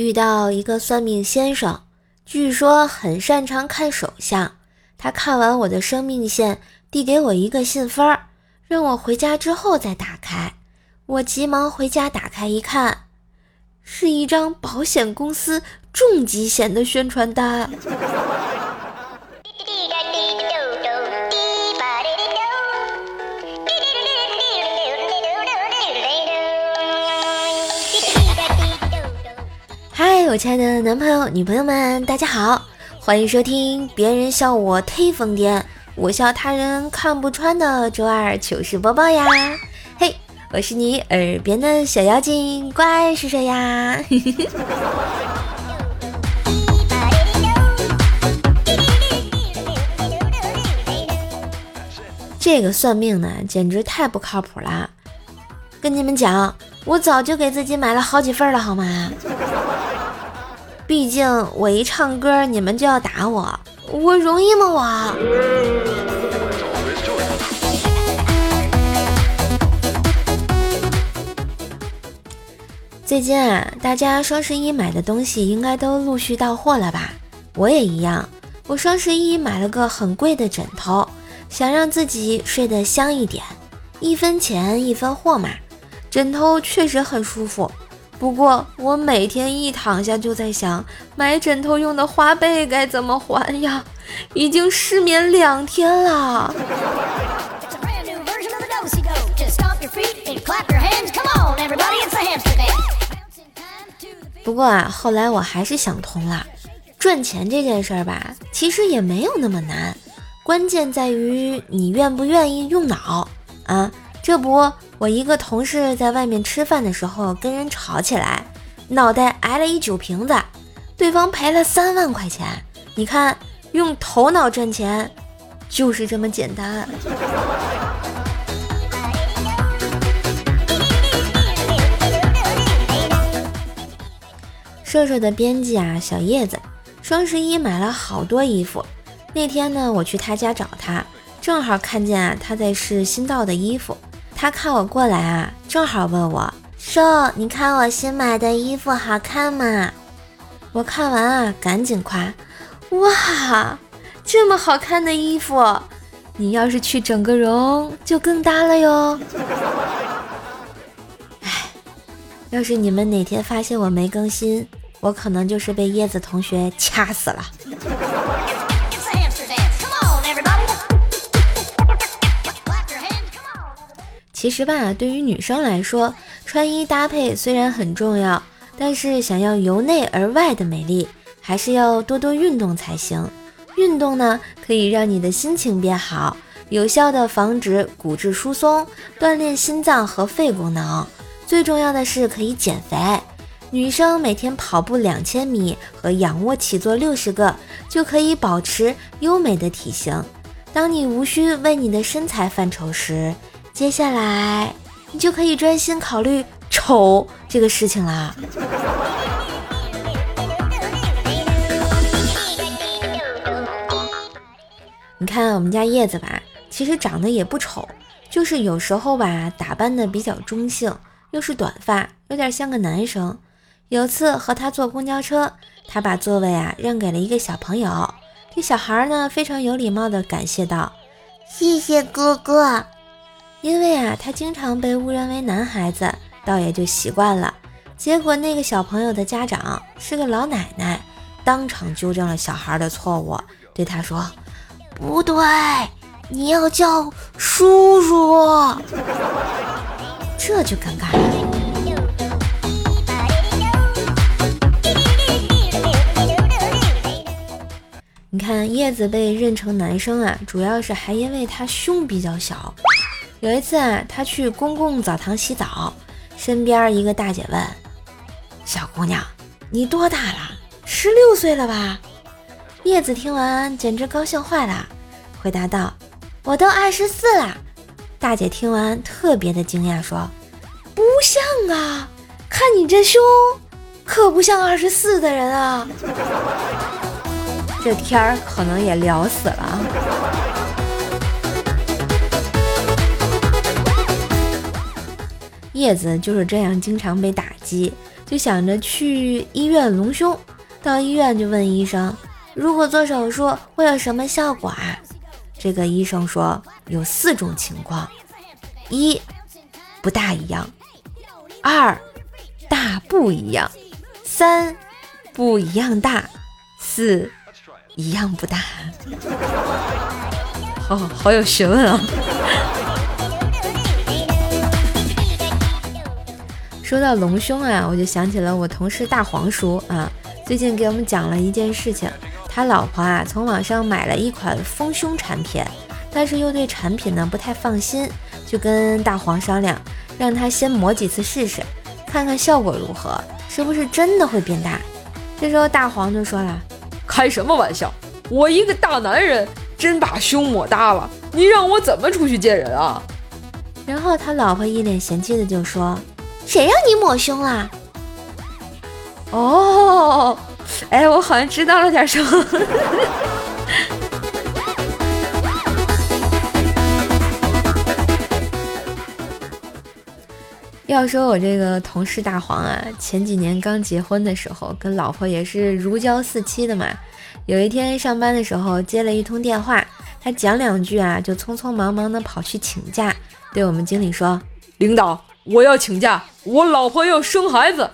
遇到一个算命先生，据说很擅长看手相。他看完我的生命线，递给我一个信封，让我回家之后再打开。我急忙回家打开一看，是一张保险公司重疾险的宣传单。我亲爱的男朋友、女朋友们，大家好，欢迎收听《别人笑我忒疯癫，我笑他人看不穿》的周二糗事播报呀！嘿，我是你耳边的小妖精，怪是谁呀？这个算命呢，简直太不靠谱了！跟你们讲，我早就给自己买了好几份了，好吗？毕竟我一唱歌，你们就要打我，我容易吗？我。最近啊，大家双十一买的东西应该都陆续到货了吧？我也一样，我双十一买了个很贵的枕头，想让自己睡得香一点，一分钱一分货嘛。枕头确实很舒服。不过我每天一躺下就在想，买枕头用的花呗该怎么还呀？已经失眠两天了。不过啊，后来我还是想通了，赚钱这件事儿吧，其实也没有那么难，关键在于你愿不愿意用脑啊。这不，我一个同事在外面吃饭的时候跟人吵起来，脑袋挨了一酒瓶子，对方赔了三万块钱。你看，用头脑赚钱就是这么简单。瘦瘦的编辑啊，小叶子，双十一买了好多衣服。那天呢，我去他家找他，正好看见啊他在试新到的衣服。他看我过来啊，正好问我：“瘦，你看我新买的衣服好看吗？”我看完啊，赶紧夸：“哇，这么好看的衣服，你要是去整个容就更搭了哟。” 哎，要是你们哪天发现我没更新，我可能就是被叶子同学掐死了。其实吧，对于女生来说，穿衣搭配虽然很重要，但是想要由内而外的美丽，还是要多多运动才行。运动呢，可以让你的心情变好，有效的防止骨质疏松，锻炼心脏和肺功能。最重要的是可以减肥。女生每天跑步两千米和仰卧起坐六十个，就可以保持优美的体型。当你无需为你的身材犯愁时，接下来，你就可以专心考虑丑这个事情啦。你看我们家叶子吧，其实长得也不丑，就是有时候吧，打扮的比较中性，又是短发，有点像个男生。有次和他坐公交车，他把座位啊让给了一个小朋友，这小孩呢非常有礼貌的感谢道：“谢谢哥哥。”因为啊，他经常被误认为男孩子，倒也就习惯了。结果那个小朋友的家长是个老奶奶，当场纠正了小孩的错误，对他说：“不对，你要叫叔叔。”这就尴尬了。你看叶子被认成男生啊，主要是还因为他胸比较小。有一次啊，他去公共澡堂洗澡，身边一个大姐问：“小姑娘，你多大了？十六岁了吧？”叶子听完简直高兴坏了，回答道：“我都二十四了。”大姐听完特别的惊讶，说：“不像啊，看你这胸，可不像二十四的人啊。”这天儿可能也聊死了。叶子就是这样，经常被打击，就想着去医院隆胸。到医院就问医生，如果做手术会有什么效果啊？这个医生说有四种情况：一，不大一样；二，大不一样；三，不一样大；四，一样不大。好好有学问啊！说到隆胸啊，我就想起了我同事大黄叔啊。最近给我们讲了一件事情，他老婆啊从网上买了一款丰胸产品，但是又对产品呢不太放心，就跟大黄商量，让他先抹几次试试，看看效果如何，是不是真的会变大。这时候大黄就说了：“开什么玩笑，我一个大男人真把胸抹大了，你让我怎么出去见人啊？”然后他老婆一脸嫌弃的就说：“谁让你抹胸啦？”哦，哎，我好像知道了点什么。要说我这个同事大黄啊，前几年刚结婚的时候，跟老婆也是如胶似漆的嘛。有一天上班的时候接了一通电话，他讲两句啊，就匆匆忙忙的跑去请假，对我们经理说：“领导，我要请假，我老婆要生孩子。”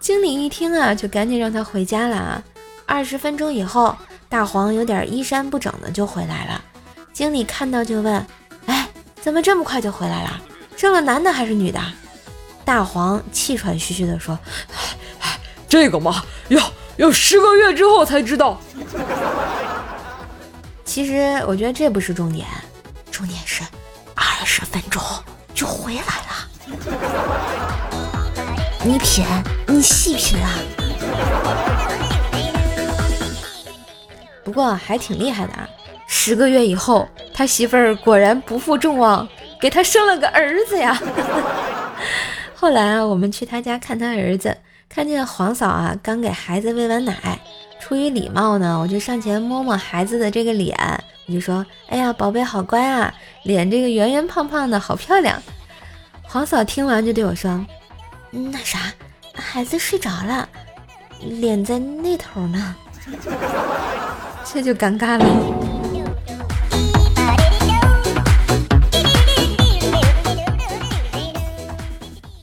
经理一听啊，就赶紧让他回家了啊。二十分钟以后，大黄有点衣衫不整的就回来了。经理看到就问：“哎，怎么这么快就回来了？生了男的还是女的？”大黄气喘吁吁的说：“ 这个嘛，要要十个月之后才知道。”其实我觉得这不是重点，重点是二十分钟就回来了。你品，你细品啊！不过还挺厉害的啊！十个月以后，他媳妇儿果然不负众望，给他生了个儿子呀！后来啊，我们去他家看他儿子，看见黄嫂啊刚给孩子喂完奶，出于礼貌呢，我就上前摸摸孩子的这个脸，我就说：“哎呀，宝贝好乖啊，脸这个圆圆胖胖的好漂亮。”黄嫂听完就对我说。那啥，孩子睡着了，脸在那头呢，这就尴尬了。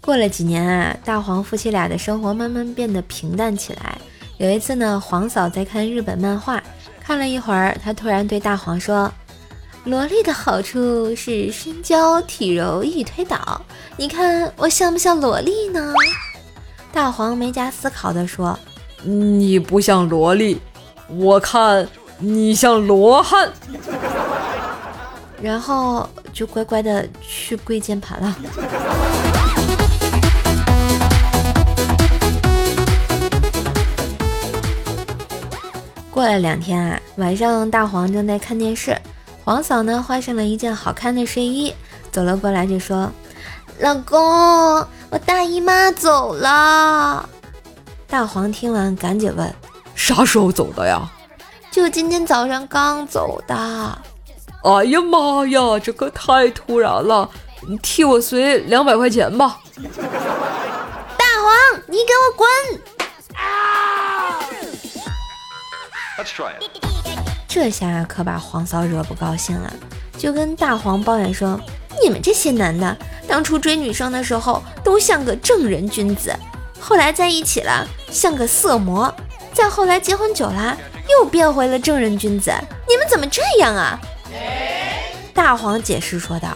过了几年啊，大黄夫妻俩的生活慢慢变得平淡起来。有一次呢，黄嫂在看日本漫画，看了一会儿，她突然对大黄说：“萝莉的好处是身娇体柔易推倒。”你看我像不像萝莉呢？大黄没加思考的说：“你不像萝莉，我看你像罗汉。”然后就乖乖的去跪键盘了。过了两天啊，晚上大黄正在看电视，黄嫂呢换上了一件好看的睡衣，走了过来就说。老公，我大姨妈走了。大黄听完，赶紧问：“啥时候走的呀？”“就今天早上刚走的。”“哎呀妈呀，这可太突然了！你替我随两百块钱吧。”“大黄，你给我滚！”啊！这下可把黄嫂惹不高兴了，就跟大黄抱怨说：“你们这些男的。”当初追女生的时候都像个正人君子，后来在一起了像个色魔，再后来结婚久了又变回了正人君子。你们怎么这样啊？大黄解释说道：“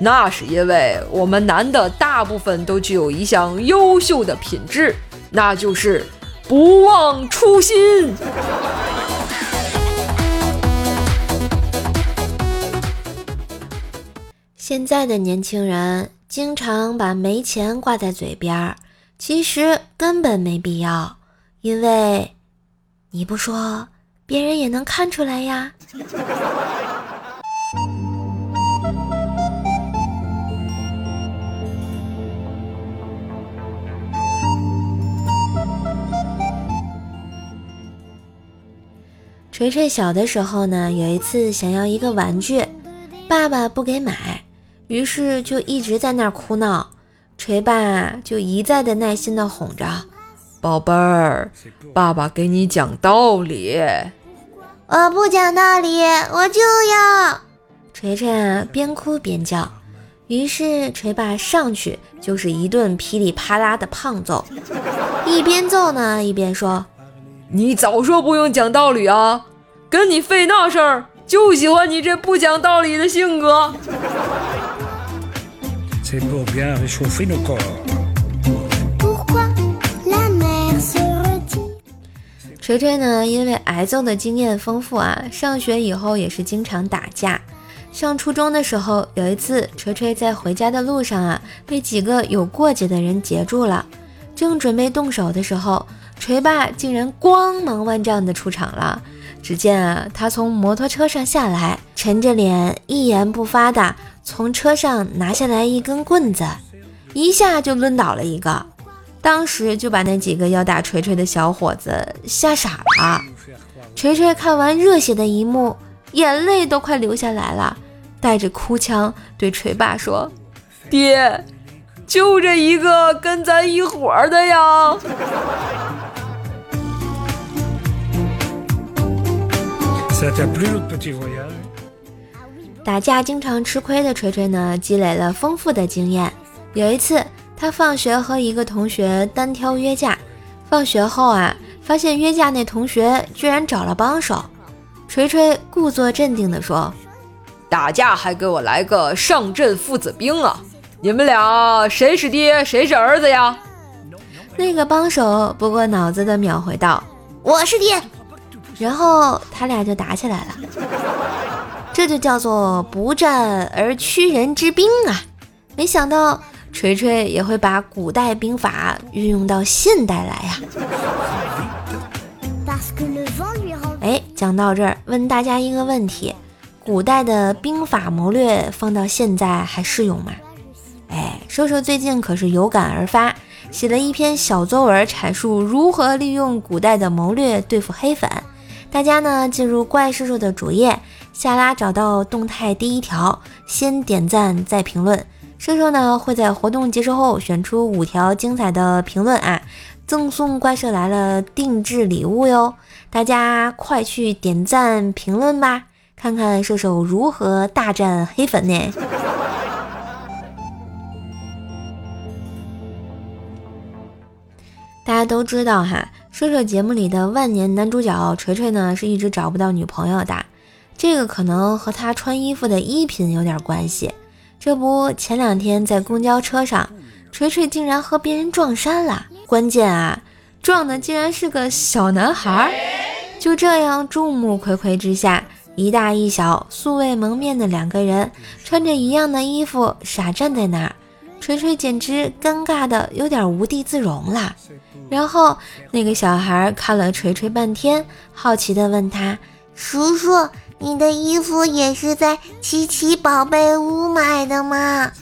那是因为我们男的大部分都具有一项优秀的品质，那就是不忘初心。”现在的年轻人经常把没钱挂在嘴边，其实根本没必要，因为你不说，别人也能看出来呀。锤锤小的时候呢，有一次想要一个玩具，爸爸不给买。于是就一直在那儿哭闹，锤爸就一再的耐心的哄着：“宝贝儿，爸爸给你讲道理。”我不讲道理，我就要。锤锤啊，边哭边叫。于是锤爸上去就是一顿噼里啪啦的胖揍，一边揍呢一边说：“你早说不用讲道理啊，跟你费那事儿，就喜欢你这不讲道理的性格。”锤锤呢，因为挨揍的经验丰富啊，上学以后也是经常打架。上初中的时候，有一次，锤锤在回家的路上啊，被几个有过节的人截住了。正准备动手的时候，锤爸竟然光芒万丈的出场了。只见啊，他从摩托车上下来，沉着脸，一言不发的从车上拿下来一根棍子，一下就抡倒了一个。当时就把那几个要打锤锤的小伙子吓傻了。锤锤看完热血的一幕。眼泪都快流下来了，带着哭腔对锤爸说：“爹，就这一个跟咱一伙的呀。”打架经常吃亏的锤锤呢，积累了丰富的经验。有一次，他放学和一个同学单挑约架，放学后啊，发现约架那同学居然找了帮手。锤锤故作镇定地说：“打架还给我来个上阵父子兵啊！你们俩谁是爹，谁是儿子呀？”那个帮手不过脑子的秒回道：“我是爹。”然后他俩就打起来了。这就叫做不战而屈人之兵啊！没想到锤锤也会把古代兵法运用到现代来呀。哎，讲到这儿，问大家一个问题：古代的兵法谋略放到现在还适用吗？哎，瘦瘦最近可是有感而发，写了一篇小作文，阐述如何利用古代的谋略对付黑粉。大家呢，进入怪叔叔的主页，下拉找到动态第一条，先点赞再评论。射手呢会在活动结束后选出五条精彩的评论啊，赠送怪兽来了定制礼物哟。大家快去点赞评论吧，看看射手如何大战黑粉呢？大家都知道哈，射手节目里的万年男主角锤锤呢，是一直找不到女朋友的。这个可能和他穿衣服的衣品有点关系。这不，前两天在公交车上，锤锤竟然和别人撞衫了。关键啊！撞的竟然是个小男孩，就这样众目睽睽之下，一大一小素未谋面的两个人，穿着一样的衣服傻站在那儿，锤锤简直尴尬的有点无地自容了。然后那个小孩看了锤锤半天，好奇的问他：“叔叔，你的衣服也是在七七宝贝屋买的吗？”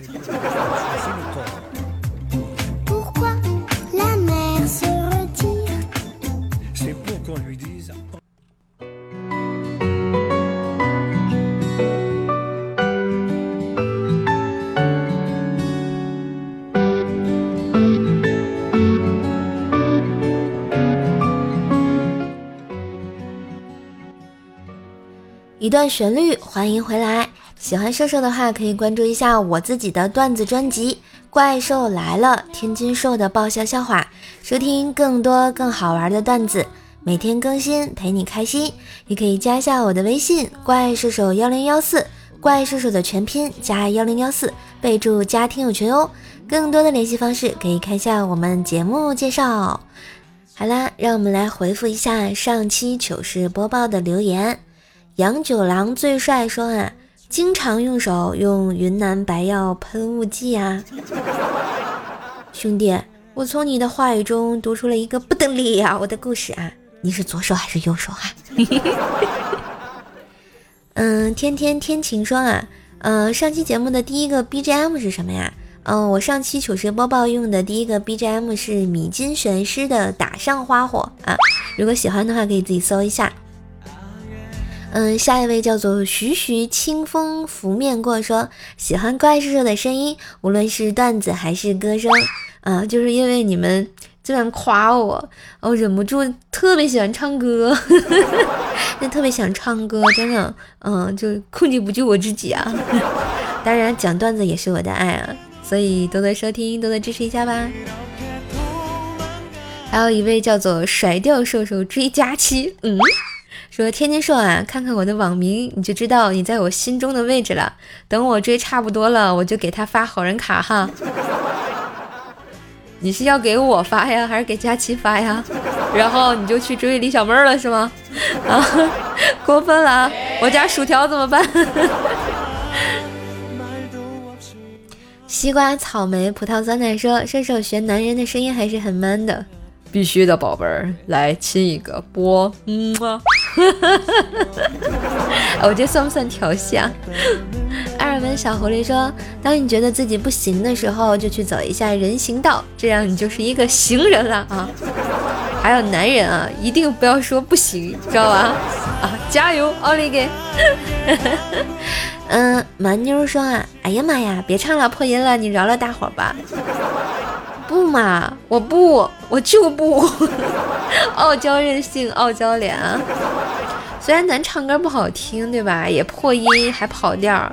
一段旋律，欢迎回来。喜欢瘦瘦的话，可以关注一下我自己的段子专辑《怪兽来了》，天津兽的爆笑笑话，收听更多更好玩的段子，每天更新，陪你开心。也可以加一下我的微信“怪兽手幺零幺四”，怪兽手的全拼加幺零幺四，备注加听友群哦。更多的联系方式可以看一下我们节目介绍。好啦，让我们来回复一下上期糗事播报的留言。杨九郎最帅说啊，经常用手用云南白药喷雾剂啊。兄弟，我从你的话语中读出了一个不得了的故事啊！你是左手还是右手啊？嗯，天天天晴说啊，嗯，上期节目的第一个 BGM 是什么呀？嗯，我上期糗事播报用的第一个 BGM 是米津玄师的《打上花火》啊。如果喜欢的话，可以自己搜一下。嗯，下一位叫做徐徐清风拂面过，说喜欢怪兽兽的声音，无论是段子还是歌声啊，就是因为你们这样夸我，我忍不住特别喜欢唱歌，那特别想唱歌，真的，嗯，就控制不住我自己啊。当然，讲段子也是我的爱啊，所以多多收听，多多支持一下吧。还有一位叫做甩掉瘦瘦追佳期，嗯。说天津瘦啊，看看我的网名，你就知道你在我心中的位置了。等我追差不多了，我就给他发好人卡哈。你是要给我发呀，还是给佳琪发呀？然后你就去追李小妹了是吗？啊，过分了！我家薯条怎么办？西瓜、草莓、葡萄酸奶说，射手学男人的声音还是很 man 的。必须的，宝贝儿，来亲一个，啵，嗯啊。我这算不算调戏啊？艾尔文小狐狸说：“当你觉得自己不行的时候，就去走一下人行道，这样你就是一个行人了啊！还有男人啊，一定不要说不行，知道吧？啊，加油，奥利给！嗯，蛮妞说啊，哎呀妈呀，别唱了，破音了，你饶了大伙吧。不嘛，我不，我就不。”傲娇任性，傲娇脸啊！虽然咱唱歌不好听，对吧？也破音，还跑调，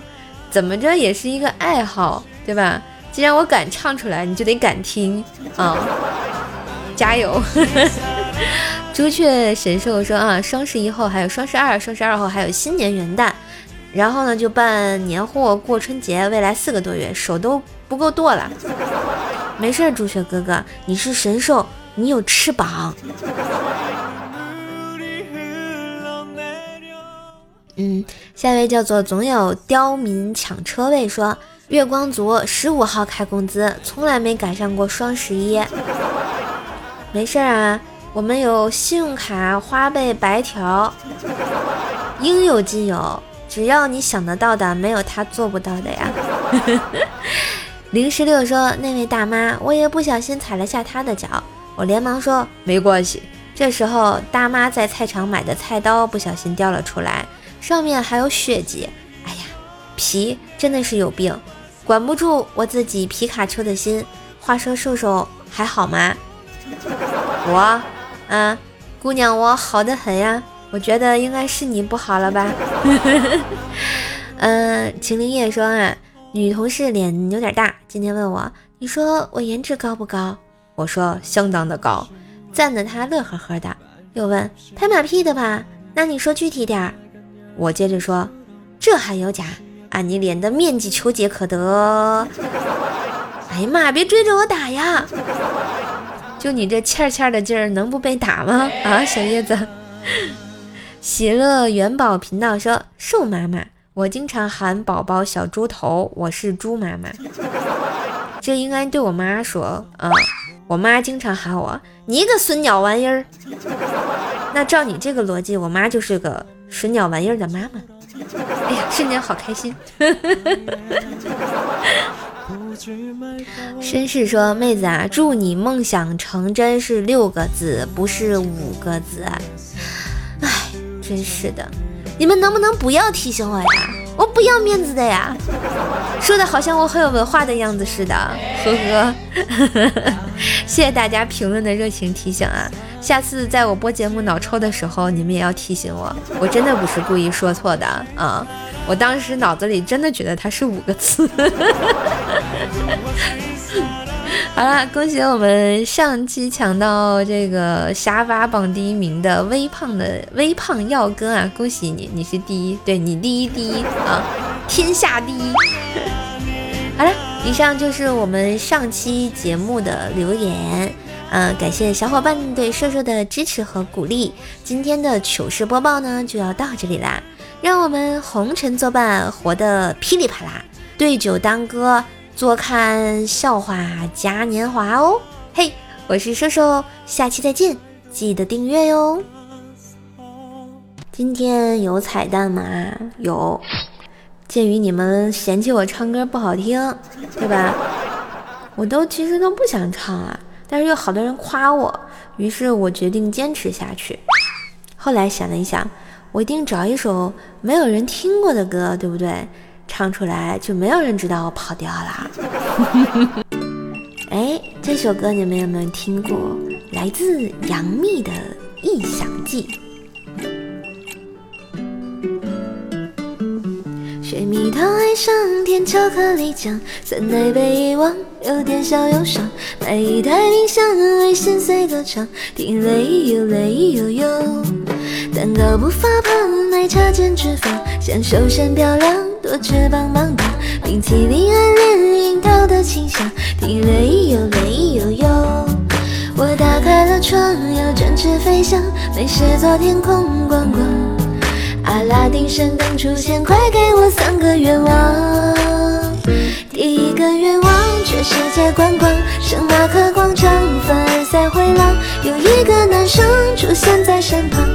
怎么着也是一个爱好，对吧？既然我敢唱出来，你就得敢听啊！加油！朱雀神兽说啊，双十一后还有双十二，双十二后还有新年元旦，然后呢就办年货过春节，未来四个多月手都不够剁了。没事，朱雀哥哥，你是神兽。你有翅膀。嗯，下一位叫做总有刁民抢车位，说月光族十五号开工资，从来没赶上过双十一。没事啊，我们有信用卡、花呗、白条，应有尽有，只要你想得到的，没有他做不到的呀。零十六说那位大妈，我也不小心踩了下她的脚。我连忙说没关系。这时候，大妈在菜场买的菜刀不小心掉了出来，上面还有血迹。哎呀，皮真的是有病，管不住我自己皮卡丘的心。话说，瘦瘦还好吗？我，啊，姑娘，我好的很呀。我觉得应该是你不好了吧？嗯，秦林叶说啊，女同事脸有点大，今天问我，你说我颜值高不高？我说相当的高，赞得她乐呵呵的，又问拍马屁的吧？那你说具体点儿。我接着说，这还有假？按你脸的面积求解可得。哎呀妈，别追着我打呀！就你这欠欠的劲儿，能不被打吗？啊，小叶子。喜乐元宝频道说，瘦妈妈，我经常喊宝宝小猪头，我是猪妈妈。这应该对我妈说啊。我妈经常喊我你个损鸟玩意儿，那照你这个逻辑，我妈就是个损鸟玩意儿的妈妈。哎呀，瞬间好开心。绅士说：“妹子啊，祝你梦想成真是六个字，不是五个字。”哎，真是的，你们能不能不要提醒我呀？我不要面子的呀，说的好像我很有文化的样子似的，呵呵。谢谢大家评论的热情提醒啊，下次在我播节目脑抽的时候，你们也要提醒我，我真的不是故意说错的啊，我当时脑子里真的觉得它是五个字。好了，恭喜我们上期抢到这个沙发榜第一名的微胖的微胖耀哥啊！恭喜你，你是第一，对你第一第一啊，天下第一。好了，以上就是我们上期节目的留言，嗯，感谢小伙伴对瘦瘦的支持和鼓励。今天的糗事播报呢就要到这里啦，让我们红尘作伴，活得噼里啪啦，对酒当歌。坐看笑话嘉年华哦，嘿，我是瘦瘦，下期再见，记得订阅哟。今天有彩蛋吗？有。鉴于你们嫌弃我唱歌不好听，对吧？我都其实都不想唱啊，但是有好多人夸我，于是我决定坚持下去。后来想了一想。我一定找一首没有人听过的歌，对不对？唱出来就没有人知道我跑调啦。哎，这首歌你们有没有听过？来自杨幂的《异想记》。水蜜桃爱上甜巧克力酱，酸奶被遗忘，有点小忧伤。买一台冰箱，为心碎歌唱，听泪呦泪呦呦。蛋糕不发胖，奶茶减脂肪，想瘦身漂亮，多吃棒棒糖。冰淇淋暗恋樱桃的清香，听泪呦泪呦呦。我打开了窗，要展翅飞翔，没事做天空观光。阿拉丁神灯出现，快给我三个愿望。第一个愿望，全世界观光，圣马可广场，凡尔赛回廊，有一个男生出现在身旁，